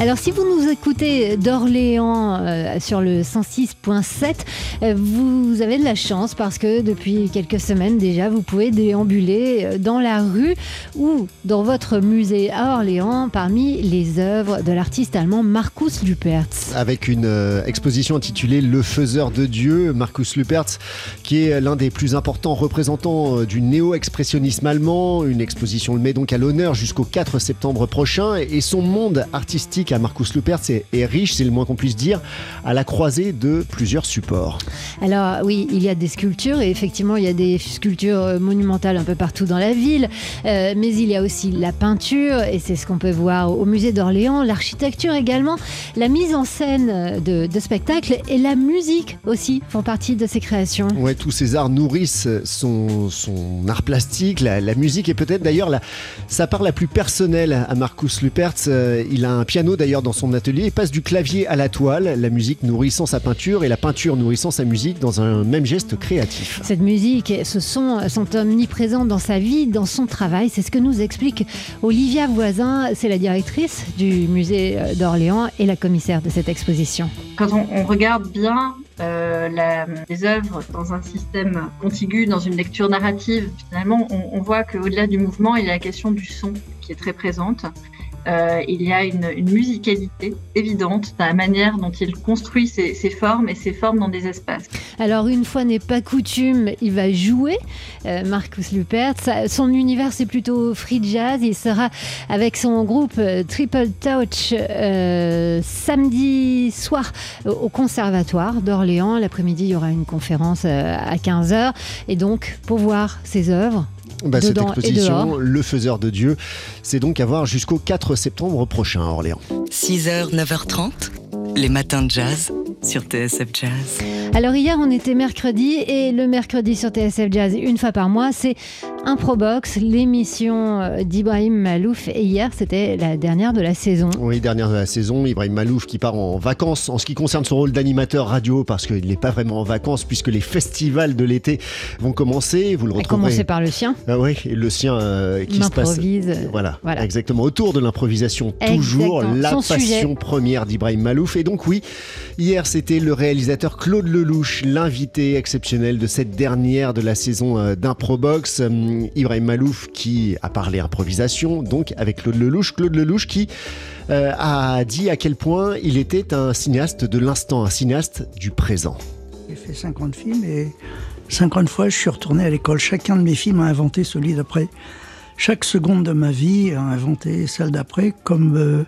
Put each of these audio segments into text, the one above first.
Alors si vous nous écoutez d'Orléans euh, sur le 106.7, euh, vous avez de la chance parce que depuis quelques semaines déjà, vous pouvez déambuler euh, dans la rue ou dans votre musée à Orléans parmi les œuvres de l'artiste allemand Markus Lupertz. Avec une exposition intitulée Le faiseur de Dieu, Markus Lupertz, qui est l'un des plus importants représentants du néo-expressionnisme allemand. Une exposition le met donc à l'honneur jusqu'au 4 septembre prochain et son monde artistique à Marcus Lupertz est, riche, c'est le moins qu'on puisse dire, à la croisée de plusieurs supports. Alors oui, il y a des sculptures et effectivement il y a des sculptures euh, monumentales un peu partout dans la ville, euh, mais il y a aussi la peinture et c'est ce qu'on peut voir au musée d'Orléans, l'architecture également, la mise en scène de, spectacles et la musique aussi font partie de ces créations. Ouais, tous ces arts nourrissent son, son art plastique, la, musique est peut-être d'ailleurs sa part la plus personnelle à Marcus Lupertz. Euh, il a un piano d'ailleurs dans son atelier. Il passe du clavier à la toile, la musique nourrissant sa peinture et la peinture nourrissant sa musique dans un même geste créatif. Cette musique, ce son sont omniprésents dans sa vie, dans son travail. C'est ce que nous explique Olivia Voisin. C'est la directrice du musée d'Orléans et la commissaire de cette exposition. Quand on, regarde bien euh, les œuvres dans un système contigu, dans une lecture narrative, finalement, on, on voit qu'au-delà du mouvement, il y a la question du son qui est très présente. Euh, il y a une, musicalité évidente dans la manière dont il construit ses, formes et ses formes dans des espaces. Alors une fois n'est pas coutume, il va jouer, euh, Marcus Lupert. Son univers c'est plutôt free jazz. Il sera avec son groupe euh, Triple Touch samedi soir au Conservatoire d'Orléans. L'après-midi, il y aura une conférence à 15h. Et donc, pour voir ses œuvres, bah, cette exposition, Le Faiseur de Dieu, c'est donc à voir jusqu'au 4 septembre prochain à Orléans. 6h, 9h30, les matins de jazz sur TSF Jazz. Alors hier on était mercredi et le mercredi sur TSF Jazz une fois par mois c'est Improbox, l'émission euh, d'Ibrahim Malouf. Et hier, c'était la dernière de la saison. Oui, dernière de la saison. Ibrahim Malouf qui part en vacances en ce qui concerne son rôle d'animateur radio, parce qu'il n'est pas vraiment en vacances, puisque les festivals de l'été vont commencer. Vous le retrouverez. commencer par le sien. Ah oui, le sien euh, qui se passe. Voilà, voilà, exactement. Autour de l'improvisation, toujours la passion première d'Ibrahim Malouf. Et donc, oui, hier, c'était le réalisateur Claude Lelouch, l'invité exceptionnel de cette dernière de la saison Ibrahim Malouf qui a parlé improvisation, donc avec Claude Lelouch. Claude Lelouch qui euh, a dit à quel point il était un cinéaste de l'instant, un cinéaste du présent. J'ai fait 50 films et 50 fois je suis retourné à l'école. Chacun de mes films a inventé celui d'après. Chaque seconde de ma vie a inventé celle d'après, comme euh,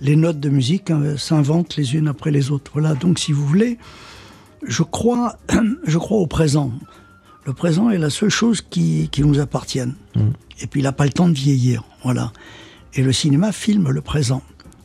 les notes de musique hein, s'inventent les unes après les autres. Voilà, donc si vous voulez, je crois, je crois au présent. Le présent est la seule chose qui, qui nous appartienne. Mm. Et puis il n'a pas le temps de vieillir. Voilà. Et le cinéma filme le présent.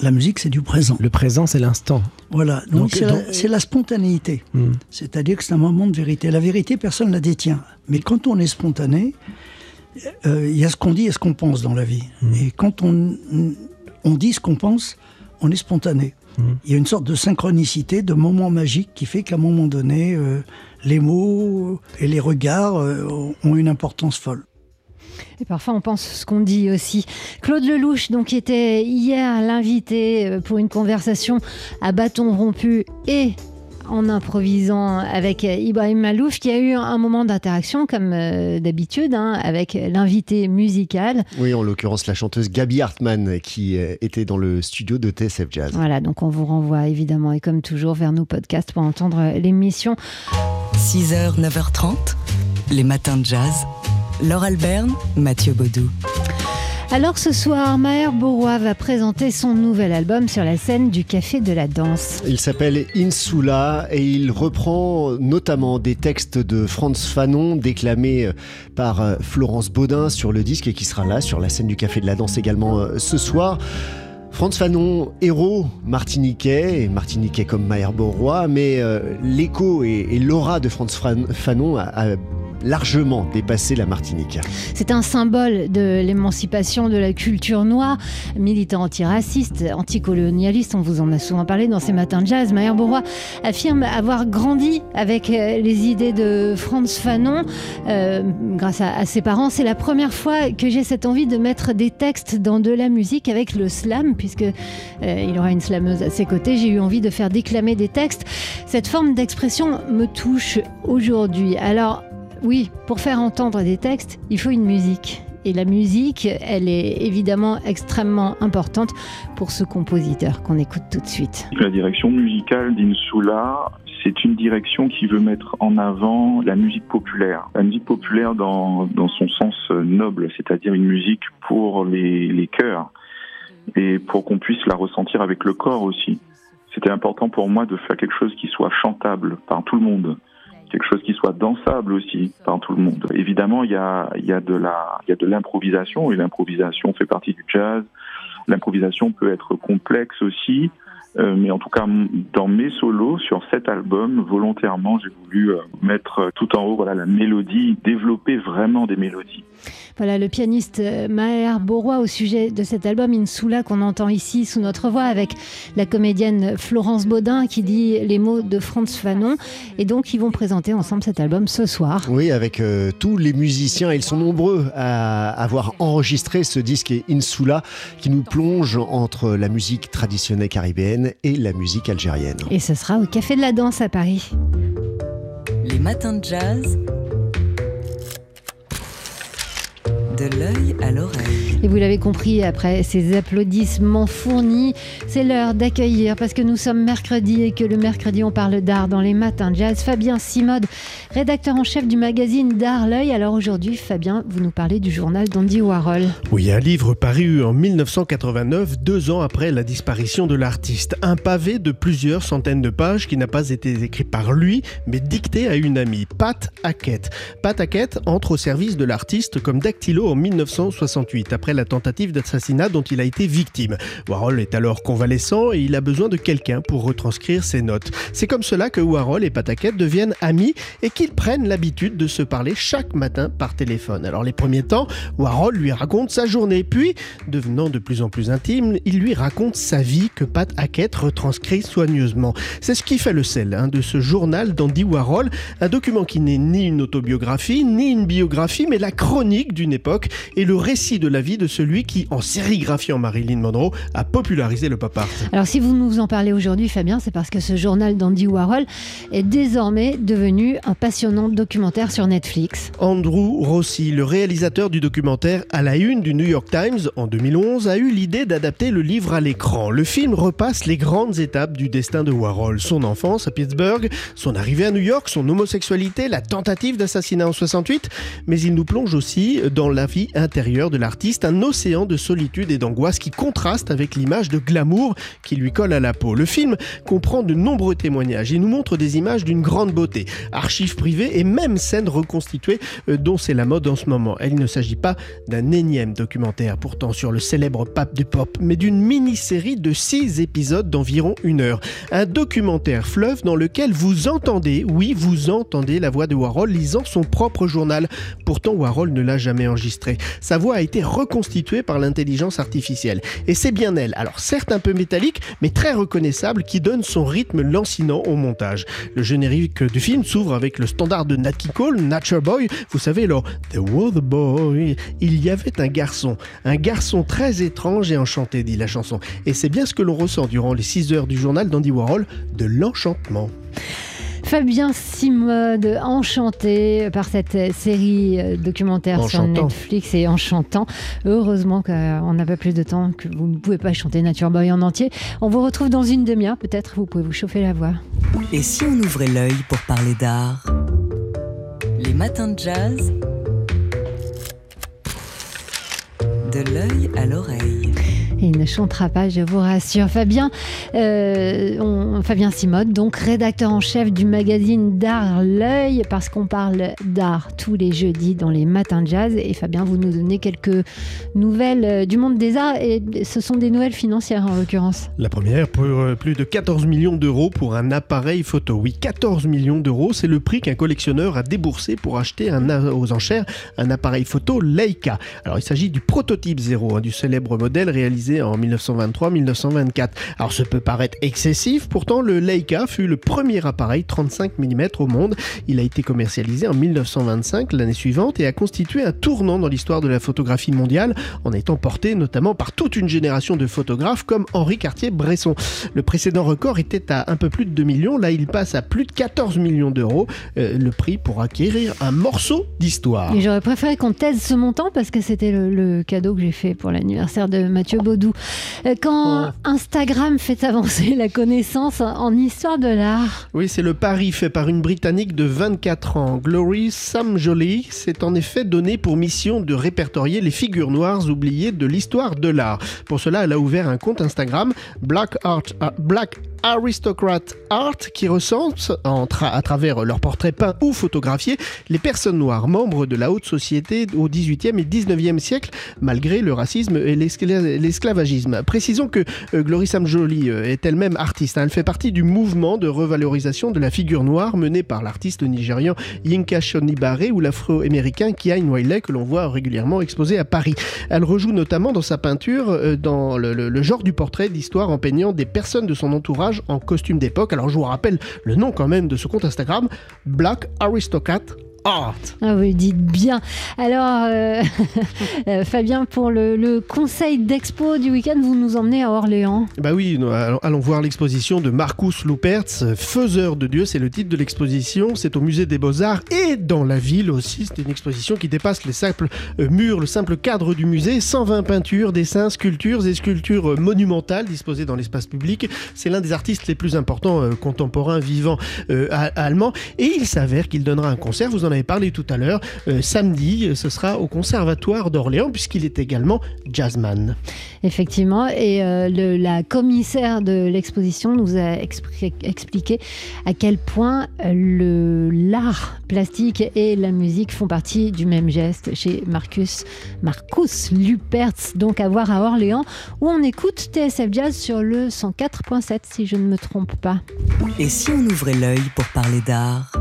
La musique, c'est du présent. Le présent, c'est l'instant. Voilà. Donc, c'est la, spontanéité. Mm. C'est-à-dire que c'est un moment de vérité. La vérité, personne ne la détient. Mais quand on est spontané, euh, il y a ce qu'on dit et ce qu'on pense dans la vie. Mm. Et quand on, on dit ce qu'on pense, on est spontané. Il y a une sorte de synchronicité, de moment magique qui fait qu'à un moment donné, euh, les mots et les regards euh, ont une importance folle. Et parfois, on pense ce qu'on dit aussi. Claude Lelouch, donc, qui était hier l'invité euh, pour une conversation à bâton rompu et en improvisant avec Ibrahim Malouf, qui a eu un moment d'interaction, comme euh, d'habitude, hein, avec l'invité musical. Oui, en l'occurrence la chanteuse Gabi Hartmann, qui euh, était dans le studio de TSF Jazz. Voilà, donc on vous renvoie évidemment, et comme toujours, vers nos podcasts pour entendre l'émission. 6h, 9h30, les matins de jazz. Laure Alberne, Mathieu Baudou. Alors ce soir, Maher Bourrois va présenter son nouvel album sur la scène du Café de la Danse. Il s'appelle Insula et il reprend notamment des textes de Franz Fanon déclamés euh, par euh, Florence Baudin sur le disque et qui sera là sur la scène du Café de la Danse également euh, ce soir. Franz Fanon, héros martiniquais, et martiniquais comme Maher Bourrois, mais l'écho et, l'aura de Franz Fanon largement dépassé la Martinique. C'est un symbole de l'émancipation de la culture noire, militant antiraciste, anticolonialiste, on vous en a souvent parlé dans ces matins de jazz. Maher Bourrois affirme avoir grandi avec euh, les idées de Franz Fanon euh, grâce à, ses parents. C'est la première fois que j'ai cette envie de mettre des textes dans de la musique avec le slam, puisque euh, il aura une slameuse à ses côtés. J'ai eu envie de faire déclamer des textes. Cette forme d'expression me touche aujourd'hui. Alors, oui, pour faire entendre des textes, il faut une musique. Et la musique, elle est évidemment extrêmement importante pour ce compositeur qu'on écoute tout de suite. La direction musicale d'Insula, c'est une direction qui veut mettre en avant la musique populaire. La musique populaire dans, dans son sens noble, c'est-à-dire une musique pour les, les cœurs et pour qu'on puisse la ressentir avec le corps aussi. C'était important pour moi de faire quelque chose qui soit chantable par tout le monde quelque chose qui soit dansable aussi par tout le monde. Évidemment, il y a, de de l'improvisation et l'improvisation fait partie du jazz. L'improvisation peut être complexe aussi. Euh, mais en tout cas, dans mes solos sur cet album, volontairement, j'ai voulu euh, mettre tout en haut voilà la mélodie, développer vraiment des mélodies. Voilà le pianiste euh, Maher Borois au sujet de cet album Insula qu'on entend ici sous notre voix avec la comédienne Florence Baudin qui dit les mots de Franz Fanon. Et donc, ils vont présenter ensemble cet album ce soir. Oui, avec tous les musiciens. Ils sont nombreux à avoir enregistré ce disque Insula qui nous plonge entre la musique traditionnelle caribéenne et la musique algérienne. Et ce sera au Café de la Danse à Paris. Les matins de jazz. De l'œil à l'oreille. Et vous l'avez compris, après ces applaudissements fournis, c'est l'heure d'accueillir, parce que nous sommes mercredi et que le mercredi on parle d'art dans les matins de jazz, Fabien Simode, rédacteur en chef du magazine D'Art L'œil. Alors aujourd'hui, Fabien, vous nous parlez du journal d'Andy Warhol. Oui, un livre paru en 1989, deux ans après la disparition de l'artiste. Un pavé de plusieurs centaines de pages qui n'a pas été écrit par lui, mais dicté à une amie, Pat Hackett. Pat Hackett entre au service de l'artiste comme dactylo en 1968, après la tentative d'assassinat dont il a été victime. Warhol est alors convalescent et il a besoin de quelqu'un pour retranscrire ses notes. C'est comme cela que Warhol et Pataquette deviennent amis et qu'ils prennent l'habitude de se parler chaque matin par téléphone. Alors les premiers temps, Warhol lui raconte sa journée, puis, devenant de plus en plus intime, il lui raconte sa vie que Pat Hackett retranscrit soigneusement. C'est ce qui fait le sel hein, de ce journal d'Andy Warhol, un document qui n'est ni une autobiographie, ni une biographie, mais la chronique d'une époque et le récit de la vie de celui qui, en sérigraphiant Marilyn Monroe, a popularisé le pop. Alors si vous nous en parlez aujourd'hui, Fabien, c'est parce que ce journal d'Andy Warhol est désormais devenu un documentaire sur Netflix. Andrew Rossi, le réalisateur du documentaire à la une du New York Times en 2011, a eu l'idée d'adapter le livre à l'écran. Le film repasse les grandes étapes du destin de Warhol, son enfance à Pittsburgh, son arrivée à New York, son homosexualité, la tentative d'assassinat en 68, mais il nous plonge aussi dans la vie intérieure de l'artiste, un océan de solitude et d'angoisse qui contraste avec l'image de glamour qui lui colle à la peau. Le film comprend de nombreux témoignages et nous montre des images d'une grande beauté, archives privées et même scènes reconstituées euh, dont c'est la mode en ce moment. Il ne s'agit pas d'un énième documentaire pourtant sur le célèbre pape du pop, mais d'une mini-série de six épisodes d'environ une heure. Un documentaire fleuve dans lequel vous entendez, oui, vous entendez la voix de Warhol lisant son propre journal. Pourtant, Warhol ne l'a jamais enregistré sa voix a été reconstituée par l'intelligence artificielle. Et c'est bien elle, alors certes un peu métallique, mais très reconnaissable, qui donne son rythme lancinant au montage. Le générique du film s'ouvre avec le standard de Nat King Cole, Nature Boy. Vous savez, alors, The was boy. Il y avait un garçon, un garçon très étrange et enchanté, dit la chanson. Et c'est bien ce que l'on ressent durant les 6 heures du journal d'Andy Warhol, de l'enchantement. Fabien Simode, enchanté par cette série euh, documentaire sur Netflix et enchantant. Heureusement qu'on n'a pas plus de temps, que vous ne pouvez pas chanter Nature Boy en entier. On vous retrouve dans une demi-heure, peut-être vous pouvez vous chauffer la voix. Et si on ouvrait l'œil pour parler d'art Les matins de jazz. De l'œil à l'oreille. Il ne chantera pas, je vous rassure. Fabien, euh, Fabien Simode, donc rédacteur en chef du magazine d'art L'œil, parce qu'on parle d'art tous les jeudis dans les matins de jazz. Et Fabien, vous nous donnez quelques nouvelles euh, du monde des arts, et ce sont des nouvelles financières en l'occurrence. La première, pour euh, plus de 14 millions d'euros pour un appareil photo. Oui, 14 millions d'euros, c'est le prix qu'un collectionneur a déboursé pour acheter aux enchères un appareil photo Leica. Alors il s'agit du prototype zéro, hein, du célèbre modèle réalisé en 1923-1924. Alors ce peut paraître excessif, pourtant le Leica fut le premier appareil 35 mm au monde. Il a été commercialisé en 1925, l'année suivante, et a constitué un tournant dans l'histoire de la photographie mondiale, en étant porté notamment par toute une génération de photographes comme Henri Cartier-Bresson. Le précédent record était à un peu plus de 2 millions, là il passe à plus de 14 millions d'euros, euh, le prix pour acquérir un morceau d'histoire. J'aurais préféré qu'on taise ce montant parce que c'était le, cadeau que j'ai fait pour l'anniversaire de Mathieu Baudou. Euh, quand oh. Instagram fait avancer la connaissance en histoire de l'art. Oui, c'est le pari fait par une Britannique de 24 ans, Glory Samjoli, s'est en effet donné pour mission de répertorier les figures noires oubliées de l'histoire de l'art. Pour cela, elle a ouvert un compte Instagram, Black Art, euh, Black Aristocrat Art qui recense, à travers leurs portraits peints ou photographiés, les personnes noires membres de la haute société au XVIIIe et XIXe siècle, malgré le racisme et l'esclavagisme. Précisons que euh, Glory Sam Jolie euh, est elle-même artiste. Hein. Elle fait partie du mouvement de revalorisation de la figure noire mené par l'artiste nigérian Yinka Shonibare ou l'afro-américain Kian Wiley que l'on voit régulièrement exposé à Paris. Elle rejoue notamment dans sa peinture euh, dans le genre du portrait d'histoire en peignant des personnes de son entourage en costume d'époque. Alors je vous rappelle le nom quand même de ce compte Instagram, Black Aristocrat ah, vous dites bien. Alors, euh, euh, Fabien, pour le, conseil d'expo du week-end, vous nous emmenez à Orléans. Bah oui, allons, voir l'exposition de Marcus Lupertz, Faiseur de Dieu, c'est le titre de l'exposition. C'est au musée des Beaux-Arts et dans la ville aussi. C'est une exposition qui dépasse les simples euh, murs, le simple cadre du musée. 120 peintures, dessins, sculptures et sculptures monumentales disposées dans l'espace public. C'est l'un des artistes les plus importants contemporains vivants allemands. Et il s'avère qu'il donnera un concert. Vous en avez parlé tout à l'heure. Euh, samedi, ce sera au Conservatoire d'Orléans, puisqu'il est également jazzman. Effectivement, et euh, la commissaire de l'exposition nous a expliqué à quel point euh, l'art plastique et la musique font partie du même geste chez Marcus, Marcus Lupertz, donc à voir à Orléans, où on écoute TSF Jazz sur le 104.7, si je ne me trompe pas. Et si on ouvrait l'œil pour parler d'art?